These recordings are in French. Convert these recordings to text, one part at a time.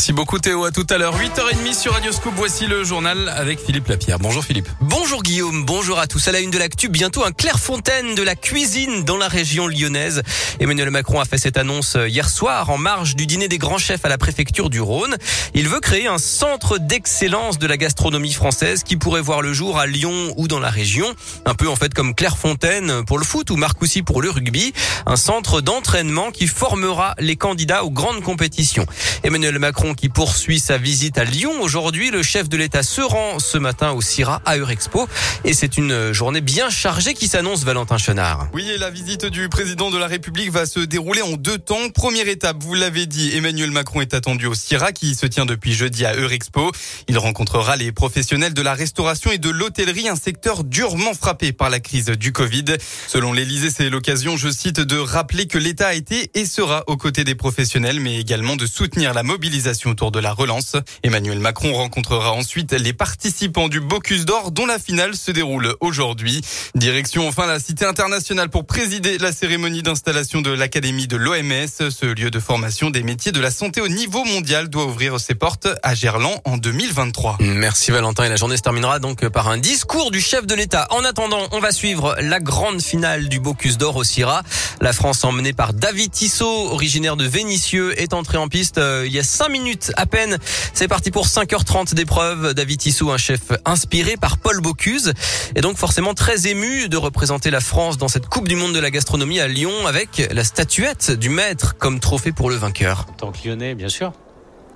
Merci beaucoup Théo, à tout à l'heure. 8h30 sur Radio Scoop, voici le journal avec Philippe Lapierre. Bonjour Philippe. Bonjour Guillaume, bonjour à tous. À la une de l'actu, bientôt un Clairefontaine de la cuisine dans la région lyonnaise. Emmanuel Macron a fait cette annonce hier soir en marge du dîner des grands chefs à la préfecture du Rhône. Il veut créer un centre d'excellence de la gastronomie française qui pourrait voir le jour à Lyon ou dans la région. Un peu en fait comme Clairefontaine pour le foot ou Marcoussis pour le rugby. Un centre d'entraînement qui formera les candidats aux grandes compétitions. Emmanuel Macron qui poursuit sa visite à Lyon aujourd'hui. Le chef de l'État se rend ce matin au CIRA à Eurexpo et c'est une journée bien chargée qui s'annonce Valentin Chenard. Oui, et la visite du président de la République va se dérouler en deux temps. Première étape, vous l'avez dit, Emmanuel Macron est attendu au CIRA qui se tient depuis jeudi à Eurexpo. Il rencontrera les professionnels de la restauration et de l'hôtellerie, un secteur durement frappé par la crise du Covid. Selon l'Élysée, c'est l'occasion, je cite, de rappeler que l'État a été et sera aux côtés des professionnels, mais également de soutenir la mobilisation autour de la relance. Emmanuel Macron rencontrera ensuite les participants du Bocuse d'Or dont la finale se déroule aujourd'hui. Direction enfin la Cité internationale pour présider la cérémonie d'installation de l'Académie de l'OMS. Ce lieu de formation des métiers de la santé au niveau mondial doit ouvrir ses portes à Gerland en 2023. Merci Valentin et la journée se terminera donc par un discours du chef de l'État. En attendant, on va suivre la grande finale du Bocuse d'Or au Syrah. La France emmenée par David Tissot, originaire de Vénissieux, est entrée en piste euh, il y a cinq minutes à peine. C'est parti pour 5h30 d'épreuve. David Tissot, un chef inspiré par Paul Bocuse, est donc forcément très ému de représenter la France dans cette Coupe du Monde de la gastronomie à Lyon avec la statuette du maître comme trophée pour le vainqueur. En tant que lyonnais, bien sûr.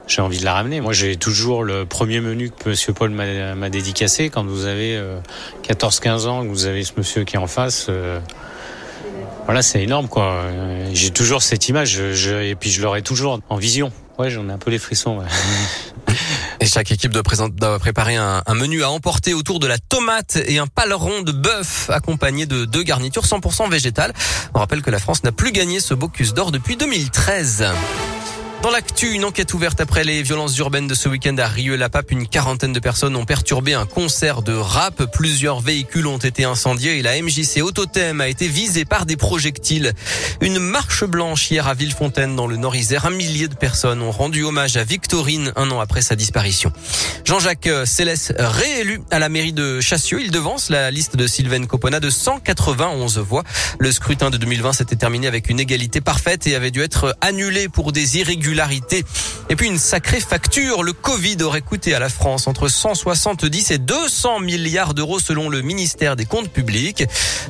J'ai envie de la ramener. Moi, j'ai toujours le premier menu que Monsieur Paul m'a dédicacé. Quand vous avez 14-15 ans, que vous avez ce monsieur qui est en face, euh, voilà, c'est énorme, quoi. J'ai toujours cette image, et puis je l'aurai toujours en vision. Ouais, j'en ai un peu les frissons. Et chaque équipe doit, doit préparer un, un, menu à emporter autour de la tomate et un paleron de bœuf accompagné de deux garnitures 100% végétales. On rappelle que la France n'a plus gagné ce Bocuse d'or depuis 2013. Dans l'actu, une enquête ouverte après les violences urbaines de ce week-end à Rieux-la-Pape. Une quarantaine de personnes ont perturbé un concert de rap. Plusieurs véhicules ont été incendiés et la MJC Autothème a été visée par des projectiles. Une marche blanche hier à Villefontaine dans le Nord-Isère. Un millier de personnes ont rendu hommage à Victorine un an après sa disparition. Jean-Jacques Céleste, réélu à la mairie de Chassieux. Il devance la liste de Sylvain Copona de 191 voix. Le scrutin de 2020 s'était terminé avec une égalité parfaite et avait dû être annulé pour des irrégularités et puis une sacrée facture. Le Covid aurait coûté à la France entre 170 et 200 milliards d'euros selon le ministère des Comptes publics.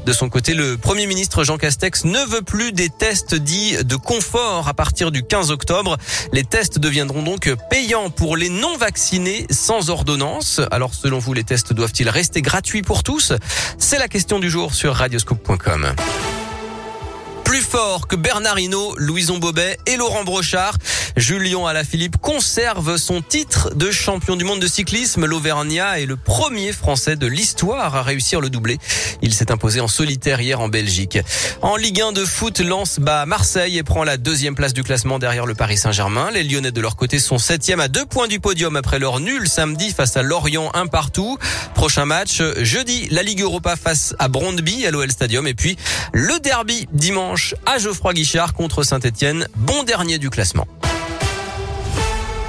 De son côté, le Premier ministre Jean Castex ne veut plus des tests dits de confort à partir du 15 octobre. Les tests deviendront donc payants pour les non vaccinés sans ordonnance. Alors selon vous, les tests doivent-ils rester gratuits pour tous? C'est la question du jour sur radioscope.com plus fort que Bernard Hinault, Louison Bobet et Laurent Brochard. Julien Alaphilippe conserve son titre de champion du monde de cyclisme. L'Auvergnat est le premier Français de l'histoire à réussir le doublé. Il s'est imposé en solitaire hier en Belgique. En Ligue 1 de foot, Lens bat Marseille et prend la deuxième place du classement derrière le Paris Saint-Germain. Les Lyonnais de leur côté sont septième à deux points du podium après leur nul samedi face à Lorient un partout. Prochain match jeudi, la Ligue Europa face à Brondby à l'OL Stadium et puis le derby dimanche à Geoffroy Guichard contre Saint-Etienne, bon dernier du classement.